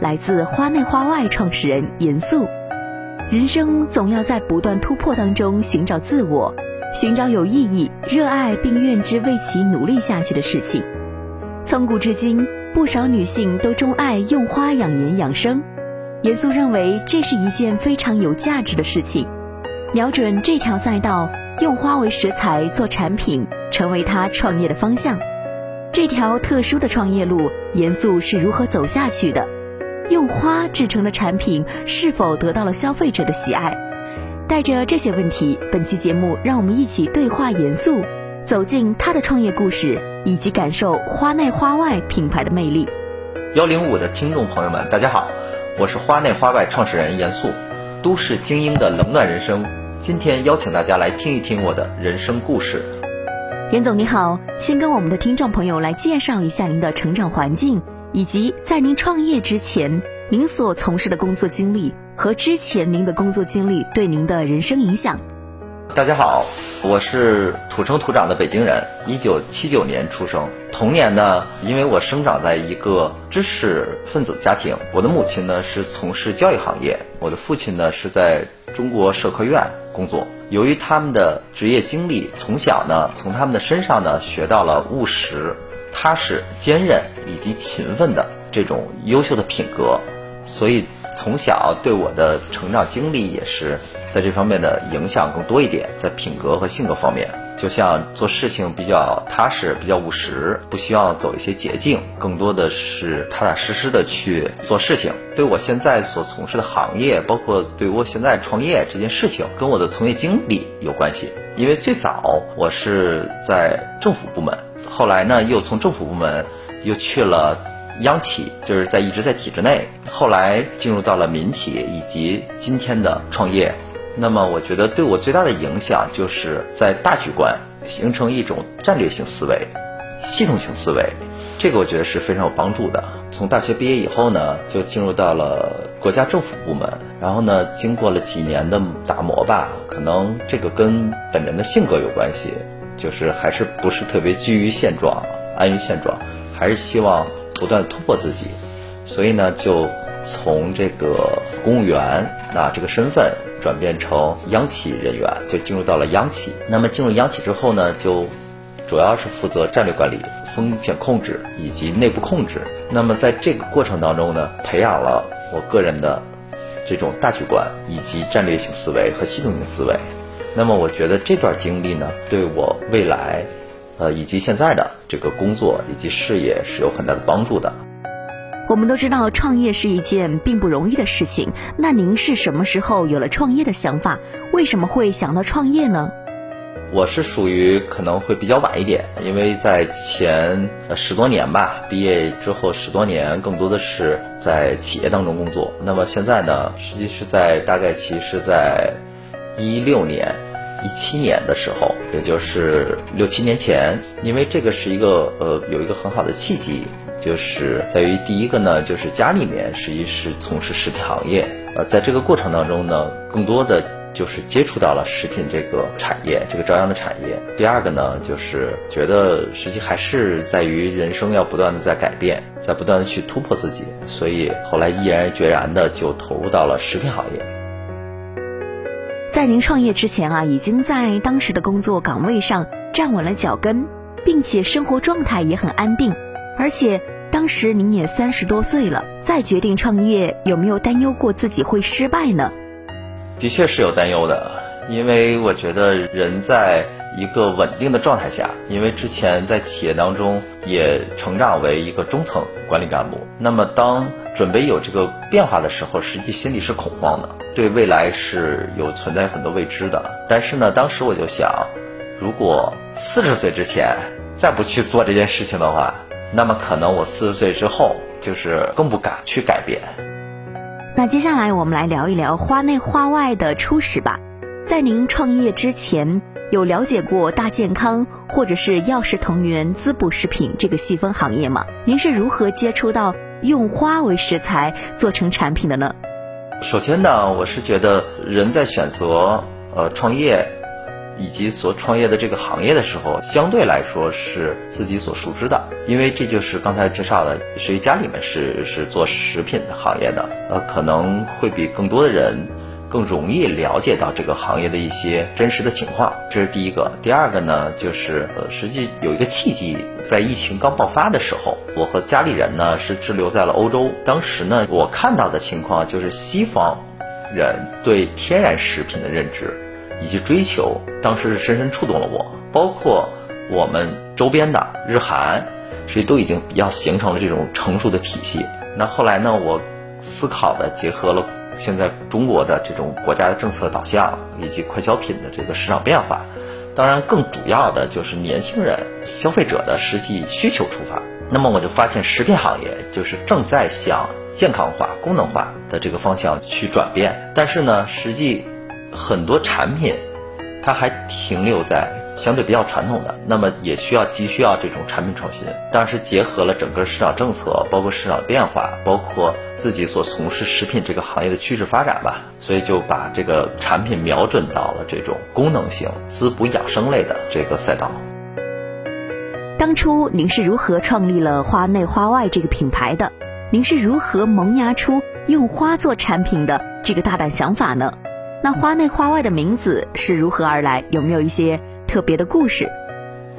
来自花内花外创始人严肃。人生总要在不断突破当中寻找自我，寻找有意义、热爱并愿之为其努力下去的事情。从古至今，不少女性都钟爱用花养颜养生。严肃认为这是一件非常有价值的事情，瞄准这条赛道，用花为食材做产品，成为他创业的方向。这条特殊的创业路，严肃是如何走下去的？用花制成的产品是否得到了消费者的喜爱？带着这些问题，本期节目让我们一起对话严肃，走进他的创业故事，以及感受花内花外品牌的魅力。幺零五的听众朋友们，大家好，我是花内花外创始人严肃，都市精英的冷暖人生。今天邀请大家来听一听我的人生故事。严总你好，先跟我们的听众朋友来介绍一下您的成长环境。以及在您创业之前，您所从事的工作经历和之前您的工作经历对您的人生影响。大家好，我是土生土长的北京人，一九七九年出生。童年呢，因为我生长在一个知识分子家庭，我的母亲呢是从事教育行业，我的父亲呢是在中国社科院工作。由于他们的职业经历，从小呢从他们的身上呢学到了务实。踏实、坚韧以及勤奋的这种优秀的品格，所以从小对我的成长经历也是在这方面的影响更多一点，在品格和性格方面，就像做事情比较踏实、比较务实，不希望走一些捷径，更多的是踏踏实实的去做事情。对我现在所从事的行业，包括对我现在创业这件事情，跟我的从业经历有关系。因为最早我是在政府部门。后来呢，又从政府部门又去了央企，就是在一直在体制内。后来进入到了民企，以及今天的创业。那么，我觉得对我最大的影响，就是在大局观形成一种战略性思维、系统性思维。这个我觉得是非常有帮助的。从大学毕业以后呢，就进入到了国家政府部门。然后呢，经过了几年的打磨吧，可能这个跟本人的性格有关系。就是还是不是特别居于现状，安于现状，还是希望不断突破自己，所以呢，就从这个公务员啊这个身份转变成央企人员，就进入到了央企。那么进入央企之后呢，就主要是负责战略管理、风险控制以及内部控制。那么在这个过程当中呢，培养了我个人的这种大局观以及战略性思维和系统性思维。那么我觉得这段经历呢，对我未来，呃，以及现在的这个工作以及事业是有很大的帮助的。我们都知道创业是一件并不容易的事情，那您是什么时候有了创业的想法？为什么会想到创业呢？我是属于可能会比较晚一点，因为在前十多年吧，毕业之后十多年，更多的是在企业当中工作。那么现在呢，实际是在大概其实在。一六年、一七年的时候，也就是六七年前，因为这个是一个呃有一个很好的契机，就是在于第一个呢，就是家里面实际是从事食品行业，呃，在这个过程当中呢，更多的就是接触到了食品这个产业，这个朝阳的产业。第二个呢，就是觉得实际还是在于人生要不断的在改变，在不断的去突破自己，所以后来毅然决然的就投入到了食品行业。在您创业之前啊，已经在当时的工作岗位上站稳了脚跟，并且生活状态也很安定。而且，当时您也三十多岁了，再决定创业，有没有担忧过自己会失败呢？的确是有担忧的，因为我觉得人在一个稳定的状态下，因为之前在企业当中也成长为一个中层管理干部，那么当准备有这个变化的时候，实际心里是恐慌的，对未来是有存在很多未知的。但是呢，当时我就想，如果四十岁之前再不去做这件事情的话，那么可能我四十岁之后就是更不敢去改变。那接下来我们来聊一聊花内花外的初始吧。在您创业之前，有了解过大健康或者是药食同源滋补食品这个细分行业吗？您是如何接触到用花为食材做成产品的呢？首先呢，我是觉得人在选择呃创业以及所创业的这个行业的时候，相对来说是自己所熟知的，因为这就是刚才介绍的，谁家里面是是做食品的行业的，呃，可能会比更多的人更容易了解到这个行业的一些真实的情况，这是第一个。第二个呢，就是呃，实际有一个契机，在疫情刚爆发的时候，我和家里人呢是滞留在了欧洲，当时呢，我看到的情况就是西方人对天然食品的认知。以及追求，当时是深深触动了我。包括我们周边的日韩，实际都已经比较形成了这种成熟的体系。那后来呢，我思考的结合了现在中国的这种国家的政策导向，以及快消品的这个市场变化。当然，更主要的就是年轻人消费者的实际需求出发。那么我就发现，食品行业就是正在向健康化、功能化的这个方向去转变。但是呢，实际。很多产品，它还停留在相对比较传统的，那么也需要急需要这种产品创新。当然是结合了整个市场政策，包括市场变化，包括自己所从事食品这个行业的趋势发展吧。所以就把这个产品瞄准到了这种功能性、滋补养生类的这个赛道。当初您是如何创立了花内花外这个品牌的？您是如何萌芽出用花做产品的这个大胆想法呢？那花内花外的名字是如何而来？有没有一些特别的故事？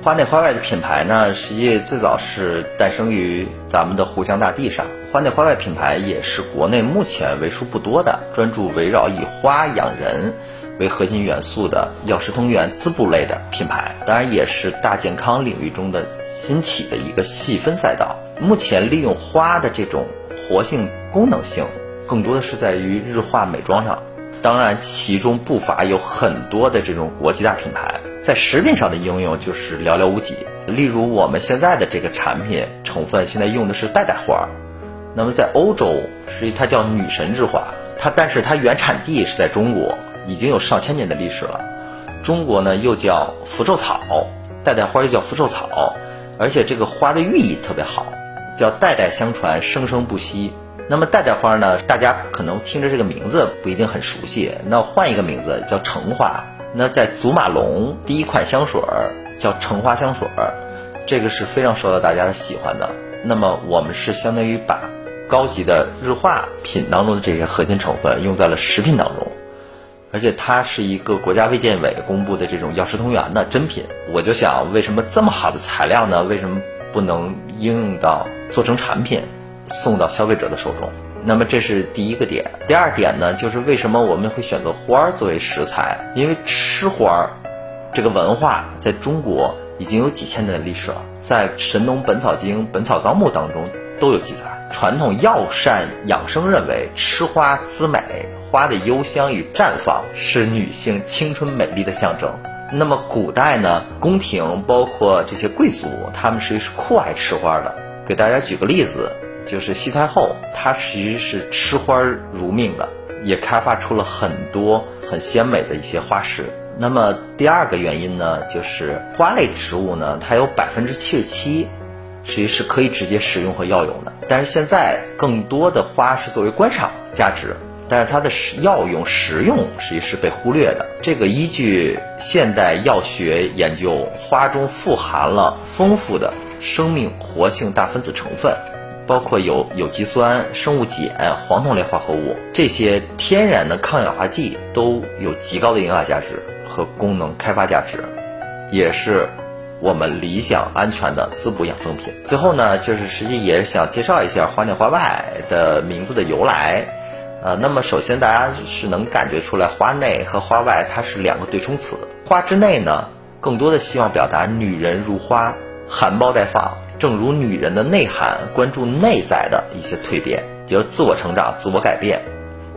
花内花外的品牌呢，实际最早是诞生于咱们的湖湘大地上。花内花外品牌也是国内目前为数不多的专注围绕以花养人为核心元素的药食同源滋补类的品牌。当然，也是大健康领域中的新起的一个细分赛道。目前利用花的这种活性功能性，更多的是在于日化美妆上。当然，其中不乏有很多的这种国际大品牌，在食品上的应用就是寥寥无几。例如，我们现在的这个产品成分，现在用的是代代花，那么在欧洲，所以它叫女神之花，它但是它原产地是在中国，已经有上千年的历史了。中国呢又叫福寿草，代代花又叫福寿草，而且这个花的寓意特别好，叫代代相传，生生不息。那么代代花呢？大家可能听着这个名字不一定很熟悉，那换一个名字叫橙花。那在祖马龙第一款香水叫橙花香水，这个是非常受到大家的喜欢的。那么我们是相当于把高级的日化品当中的这些核心成分用在了食品当中，而且它是一个国家卫健委公布的这种药食同源的真品。我就想，为什么这么好的材料呢？为什么不能应用到做成产品？送到消费者的手中，那么这是第一个点。第二点呢，就是为什么我们会选择花儿作为食材？因为吃花儿这个文化在中国已经有几千年的历史了，在《神农本草经》《本草纲目》当中都有记载。传统药膳养生认为，吃花滋美，花的幽香与绽放是女性青春美丽的象征。那么古代呢，宫廷包括这些贵族，他们实际是酷爱吃花的。给大家举个例子。就是西太后，她其实是吃花如命的，也开发出了很多很鲜美的一些花式。那么第二个原因呢，就是花类植物呢，它有百分之七十七，实际是可以直接食用和药用的。但是现在更多的花是作为观赏价值，但是它的药用食用实际是被忽略的。这个依据现代药学研究，花中富含了丰富的生命活性大分子成分。包括有有机酸、生物碱、黄酮类化合物这些天然的抗氧化剂都有极高的营养价值和功能开发价值，也是我们理想安全的滋补养生品。最后呢，就是实际也想介绍一下花内花外的名字的由来。呃，那么首先大家是能感觉出来，花内和花外它是两个对冲词。花之内呢，更多的希望表达女人如花，含苞待放。正如女人的内涵，关注内在的一些蜕变，就自我成长、自我改变，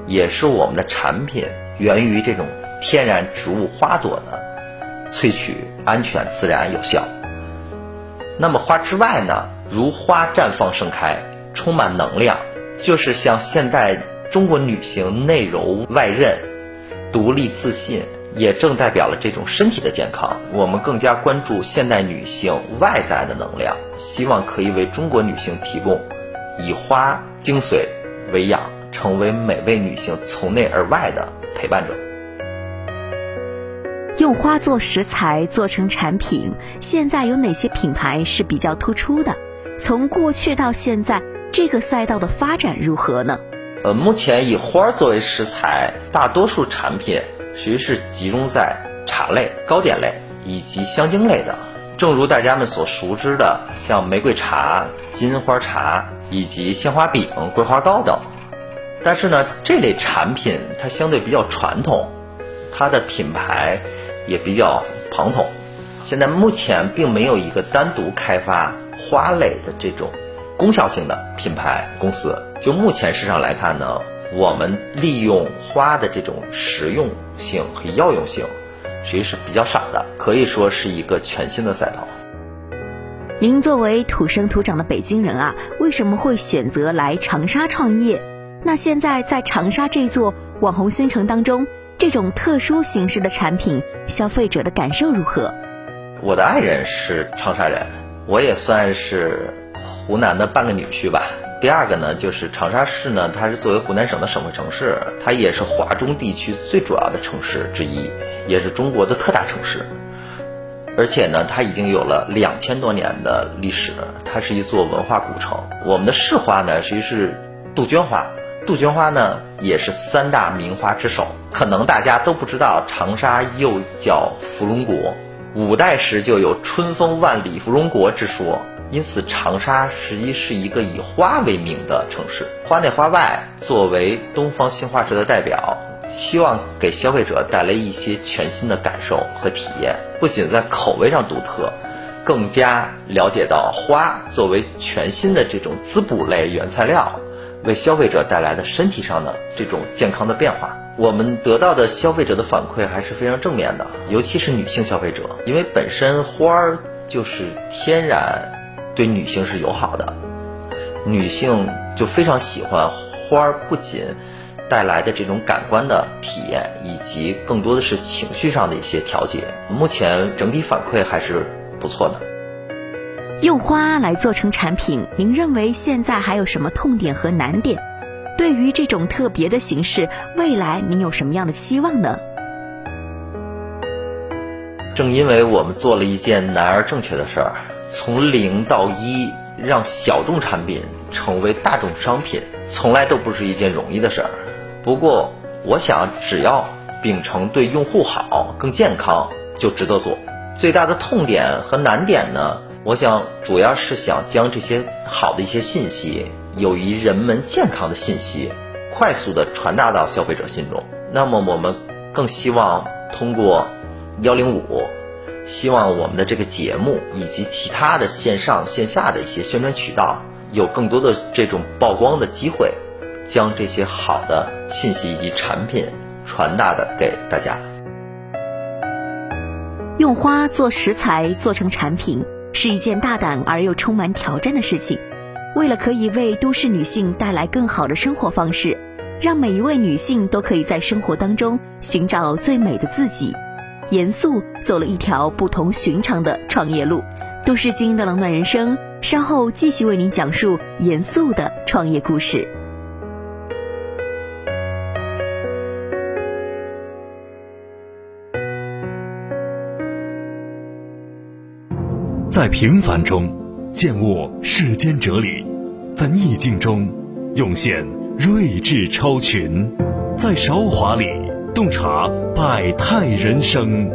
也是我们的产品源于这种天然植物花朵的萃取，安全、自然、有效。那么花之外呢，如花绽放盛开，充满能量，就是像现代中国女性内柔外韧、独立自信。也正代表了这种身体的健康。我们更加关注现代女性外在的能量，希望可以为中国女性提供以花精髓为养，成为每位女性从内而外的陪伴者。用花做食材做成产品，现在有哪些品牌是比较突出的？从过去到现在，这个赛道的发展如何呢？呃，目前以花作为食材，大多数产品。其实是集中在茶类、糕点类以及香精类的，正如大家们所熟知的，像玫瑰茶、金花茶以及鲜花饼、桂花糕等。但是呢，这类产品它相对比较传统，它的品牌也比较庞统。现在目前并没有一个单独开发花类的这种功效性的品牌公司。就目前市场来看呢。我们利用花的这种实用性和药用性，其实际是比较少的，可以说是一个全新的赛道。您作为土生土长的北京人啊，为什么会选择来长沙创业？那现在在长沙这座网红新城当中，这种特殊形式的产品，消费者的感受如何？我的爱人是长沙人，我也算是湖南的半个女婿吧。第二个呢，就是长沙市呢，它是作为湖南省的省会城市，它也是华中地区最主要的城市之一，也是中国的特大城市。而且呢，它已经有了两千多年的历史，它是一座文化古城。我们的市花呢，其实是杜鹃花，杜鹃花呢也是三大名花之首。可能大家都不知道，长沙又叫芙蓉国，五代时就有春风万里芙蓉国之说。因此，长沙实际是一个以花为名的城市。花内花外作为东方新花值的代表，希望给消费者带来一些全新的感受和体验。不仅在口味上独特，更加了解到花作为全新的这种滋补类原材料，为消费者带来的身体上的这种健康的变化。我们得到的消费者的反馈还是非常正面的，尤其是女性消费者，因为本身花儿就是天然。对女性是友好的，女性就非常喜欢花儿，不仅带来的这种感官的体验，以及更多的是情绪上的一些调节。目前整体反馈还是不错的。用花来做成产品，您认为现在还有什么痛点和难点？对于这种特别的形式，未来您有什么样的期望呢？正因为我们做了一件难而正确的事儿。从零到一，让小众产品成为大众商品，从来都不是一件容易的事儿。不过，我想只要秉承对用户好、更健康，就值得做。最大的痛点和难点呢？我想主要是想将这些好的一些信息，有益人们健康的信息，快速的传达到消费者心中。那么，我们更希望通过幺零五。希望我们的这个节目以及其他的线上线下的一些宣传渠道，有更多的这种曝光的机会，将这些好的信息以及产品传达的给大家。用花做食材做成产品是一件大胆而又充满挑战的事情。为了可以为都市女性带来更好的生活方式，让每一位女性都可以在生活当中寻找最美的自己。严肃走了一条不同寻常的创业路，都市精英的冷暖人生，稍后继续为您讲述严肃的创业故事。在平凡中见悟世间哲理，在逆境中涌现睿智超群，在韶华里。洞察百态人生，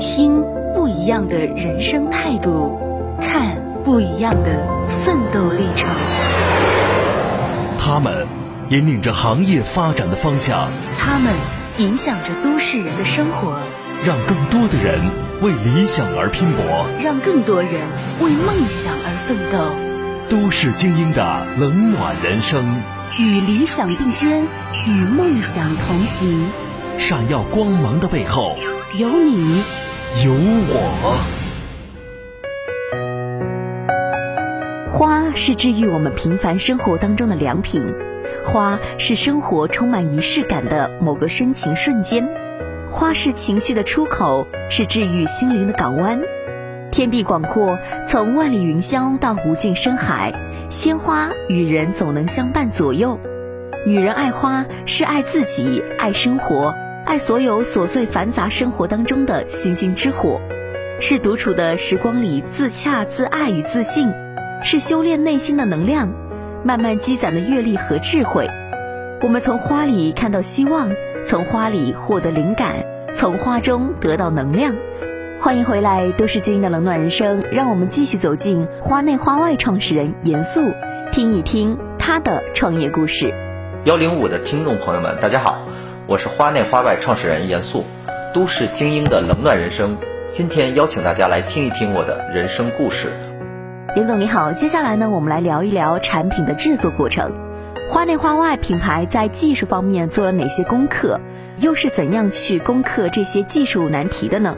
听不不一样的人生态度，看不一样的奋斗历程。他们引领着行业发展的方向，他们影响着都市人的生活，让更多的人为理想而拼搏，让更多人为梦想而奋斗。都市精英的冷暖人生，与理想并肩，与梦想同行。闪耀光芒的背后，有你，有我。花是治愈我。们平凡生活当中的良品，花是生活充满仪式感的某个深情瞬间，花是情绪的出口，是治愈心灵的港湾。天地广阔，从万里云霄到无尽深海，鲜花与人总能相伴左右。女人爱花，是爱自己，爱生活。爱所有琐碎繁杂生活当中的星星之火，是独处的时光里自洽、自爱与自信，是修炼内心的能量，慢慢积攒的阅历和智慧。我们从花里看到希望，从花里获得灵感，从花中得到能量。欢迎回来，都市精英的冷暖人生，让我们继续走进花内花外创始人严肃，听一听他的创业故事。幺零五的听众朋友们，大家好。我是花内花外创始人严肃，都市精英的冷暖人生。今天邀请大家来听一听我的人生故事。严总你好，接下来呢，我们来聊一聊产品的制作过程。花内花外品牌在技术方面做了哪些功课，又是怎样去攻克这些技术难题的呢？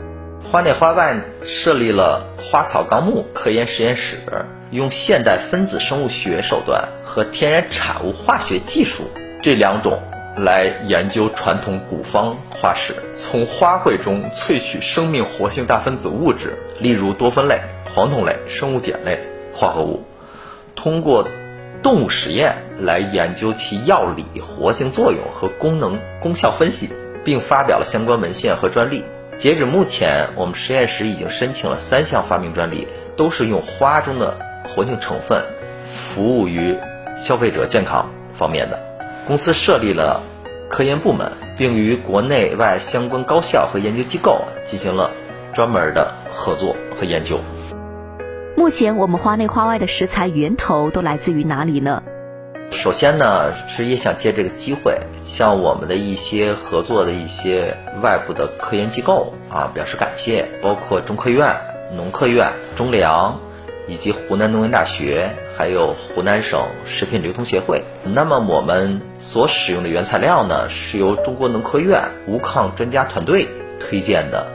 花内花外设立了花草纲目科研实验室，用现代分子生物学手段和天然产物化学技术这两种。来研究传统古方花史，从花卉中萃取生命活性大分子物质，例如多酚类、黄酮类、生物碱类化合物，通过动物实验来研究其药理活性作用和功能功效分析，并发表了相关文献和专利。截止目前，我们实验室已经申请了三项发明专利，都是用花中的活性成分，服务于消费者健康方面的。公司设立了科研部门，并与国内外相关高校和研究机构进行了专门的合作和研究。目前，我们花内花外的食材源头都来自于哪里呢？首先呢，是也想借这个机会，向我们的一些合作的一些外部的科研机构啊表示感谢，包括中科院、农科院、中粮。以及湖南农业大学，还有湖南省食品流通协会。那么我们所使用的原材料呢，是由中国农科院无抗专家团队推荐的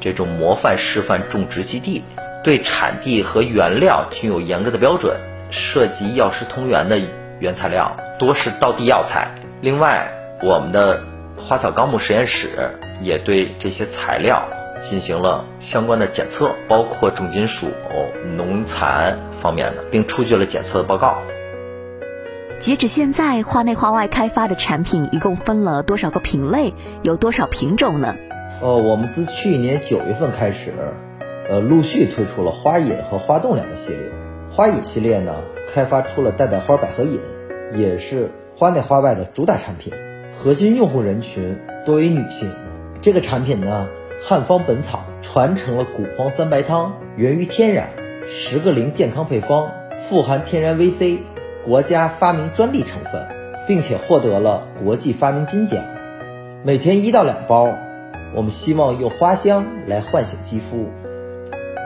这种模范示范种植基地，对产地和原料均有严格的标准。涉及药食同源的原材料多是道地药材。另外，我们的花草纲目实验室也对这些材料。进行了相关的检测，包括重金属、农残方面的，并出具了检测的报告。截止现在，花内花外开发的产品一共分了多少个品类，有多少品种呢？呃，我们自去年九月份开始，呃，陆续推出了花饮和花冻两个系列。花饮系列呢，开发出了带带花百合饮，也是花内花外的主打产品，核心用户人群多为女性。这个产品呢。汉方本草传承了古方三白汤，源于天然，十个零健康配方，富含天然 VC，国家发明专利成分，并且获得了国际发明金奖。每天一到两包，我们希望用花香来唤醒肌肤，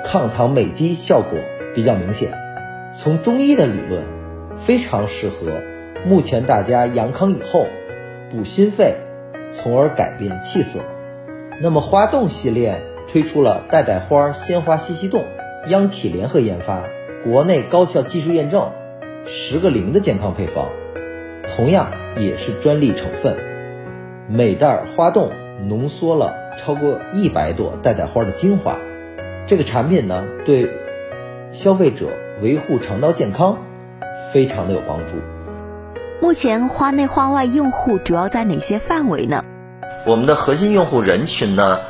抗糖美肌效果比较明显。从中医的理论，非常适合目前大家阳康以后补心肺，从而改变气色。那么花冻系列推出了代代花鲜花西西冻，央企联合研发，国内高校技术验证，十个零的健康配方，同样也是专利成分。每袋花冻浓缩了超过一百朵代代花的精华，这个产品呢，对消费者维护肠道健康非常的有帮助。目前花内花外用户主要在哪些范围呢？我们的核心用户人群呢，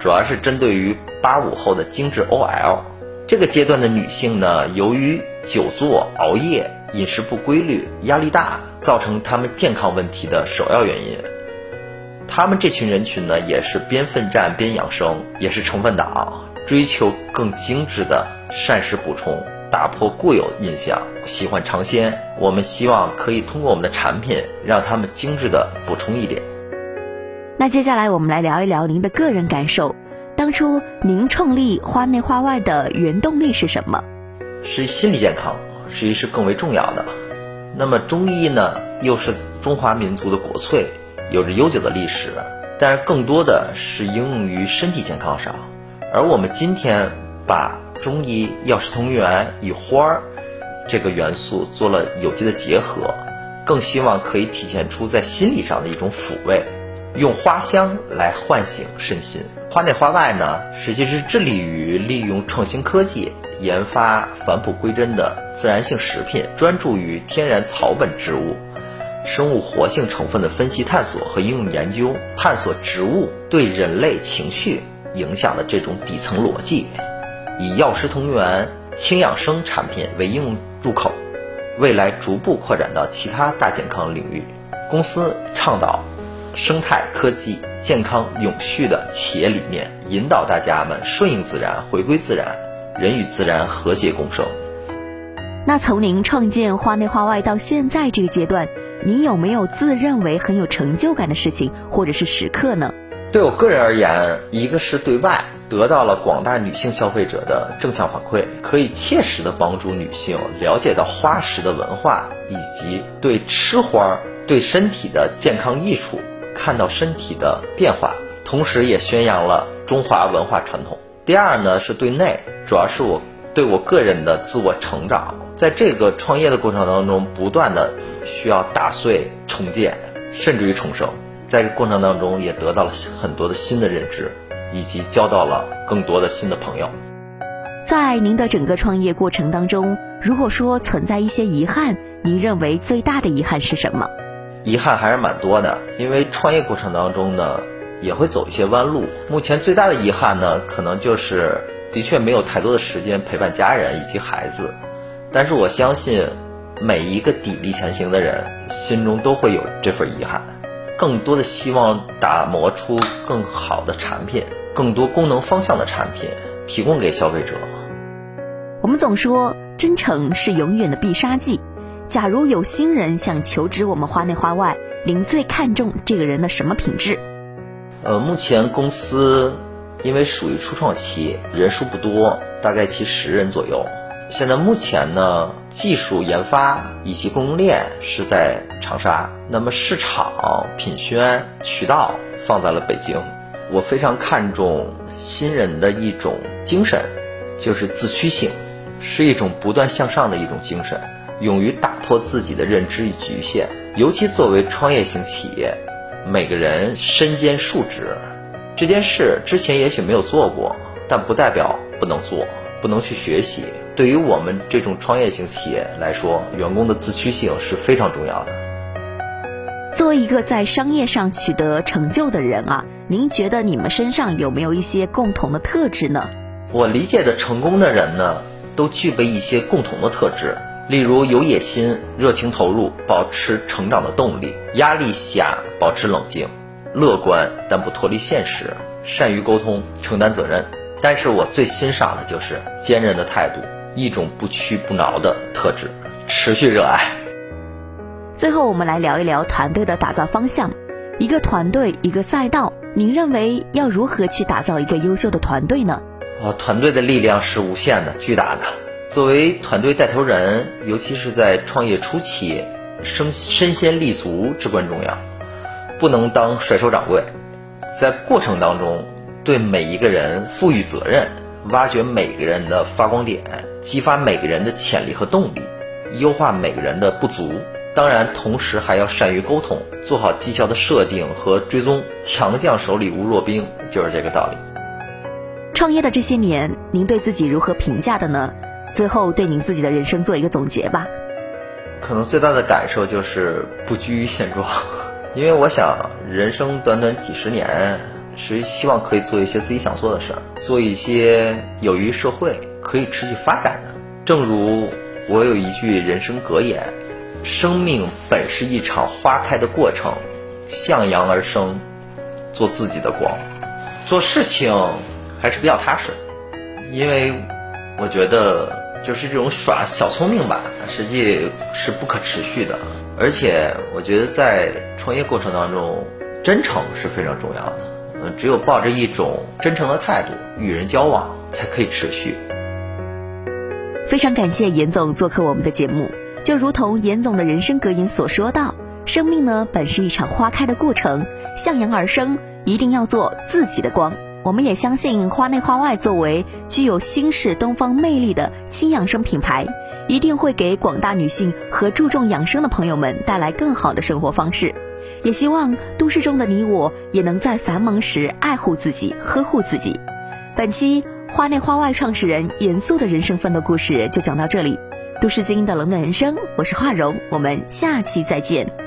主要是针对于八五后的精致 OL 这个阶段的女性呢，由于久坐、熬夜、饮食不规律、压力大，造成她们健康问题的首要原因。他们这群人群呢，也是边奋战边养生，也是成分党，追求更精致的膳食补充，打破固有印象，喜欢尝鲜。我们希望可以通过我们的产品，让他们精致的补充一点。那接下来我们来聊一聊您的个人感受。当初您创立花内花外的原动力是什么？是心理健康，实际是更为重要的。那么中医呢，又是中华民族的国粹，有着悠久的历史，但是更多的是应用于身体健康上。而我们今天把中医药食同源与花儿这个元素做了有机的结合，更希望可以体现出在心理上的一种抚慰，用花香来唤醒身心。花内花外呢，实际是致力于利用创新科技研发返璞归真的自然性食品，专注于天然草本植物、生物活性成分的分析探索和应用研究，探索植物对人类情绪影响的这种底层逻辑，以药食同源、轻养生产品为应用入口，未来逐步扩展到其他大健康领域。公司倡导。生态科技、健康永续的企业理念，引导大家们顺应自然、回归自然，人与自然和谐共生。那从您创建花内花外到现在这个阶段，您有没有自认为很有成就感的事情或者是时刻呢？对我个人而言，一个是对外得到了广大女性消费者的正向反馈，可以切实的帮助女性了解到花食的文化以及对吃花对身体的健康益处。看到身体的变化，同时也宣扬了中华文化传统。第二呢，是对内，主要是我对我个人的自我成长，在这个创业的过程当中，不断的需要打碎、重建，甚至于重生。在这过程当中，也得到了很多的新的认知，以及交到了更多的新的朋友。在您的整个创业过程当中，如果说存在一些遗憾，您认为最大的遗憾是什么？遗憾还是蛮多的，因为创业过程当中呢，也会走一些弯路。目前最大的遗憾呢，可能就是的确没有太多的时间陪伴家人以及孩子。但是我相信，每一个砥砺前行的人心中都会有这份遗憾。更多的希望打磨出更好的产品，更多功能方向的产品提供给消费者。我们总说，真诚是永远的必杀技。假如有新人想求职我们花内花外，您最看重这个人的什么品质？呃，目前公司因为属于初创期，人数不多，大概其十人左右。现在目前呢，技术研发以及供应链是在长沙，那么市场、品宣、渠道放在了北京。我非常看重新人的一种精神，就是自驱性，是一种不断向上的一种精神。勇于打破自己的认知与局限，尤其作为创业型企业，每个人身兼数职，这件事之前也许没有做过，但不代表不能做，不能去学习。对于我们这种创业型企业来说，员工的自驱性是非常重要的。作为一个在商业上取得成就的人啊，您觉得你们身上有没有一些共同的特质呢？我理解的成功的人呢，都具备一些共同的特质。例如有野心、热情投入、保持成长的动力；压力下保持冷静、乐观但不脱离现实；善于沟通、承担责任。但是我最欣赏的就是坚韧的态度，一种不屈不挠的特质，持续热爱。最后，我们来聊一聊团队的打造方向。一个团队，一个赛道，您认为要如何去打造一个优秀的团队呢？哦，团队的力量是无限的、巨大的。作为团队带头人，尤其是在创业初期，身身先立足至关重要，不能当甩手掌柜。在过程当中，对每一个人赋予责任，挖掘每个人的发光点，激发每个人的潜力和动力，优化每个人的不足。当然，同时还要善于沟通，做好绩效的设定和追踪。强将手里无弱兵，就是这个道理。创业的这些年，您对自己如何评价的呢？最后，对您自己的人生做一个总结吧。可能最大的感受就是不拘于现状，因为我想，人生短短几十年，是希望可以做一些自己想做的事儿，做一些有益于社会、可以持续发展的。正如我有一句人生格言：“生命本是一场花开的过程，向阳而生，做自己的光。”做事情还是比较踏实。因为我觉得就是这种耍小聪明吧，实际是不可持续的。而且我觉得在创业过程当中，真诚是非常重要的。嗯，只有抱着一种真诚的态度与人交往，才可以持续。非常感谢严总做客我们的节目。就如同严总的人生格言所说到：“生命呢，本是一场花开的过程，向阳而生，一定要做自己的光。”我们也相信，花内花外作为具有新式东方魅力的轻养生品牌，一定会给广大女性和注重养生的朋友们带来更好的生活方式。也希望都市中的你我也能在繁忙时爱护自己、呵护自己。本期花内花外创始人严肃的人生奋斗故事就讲到这里。都市精英的冷暖人生，我是华荣，我们下期再见。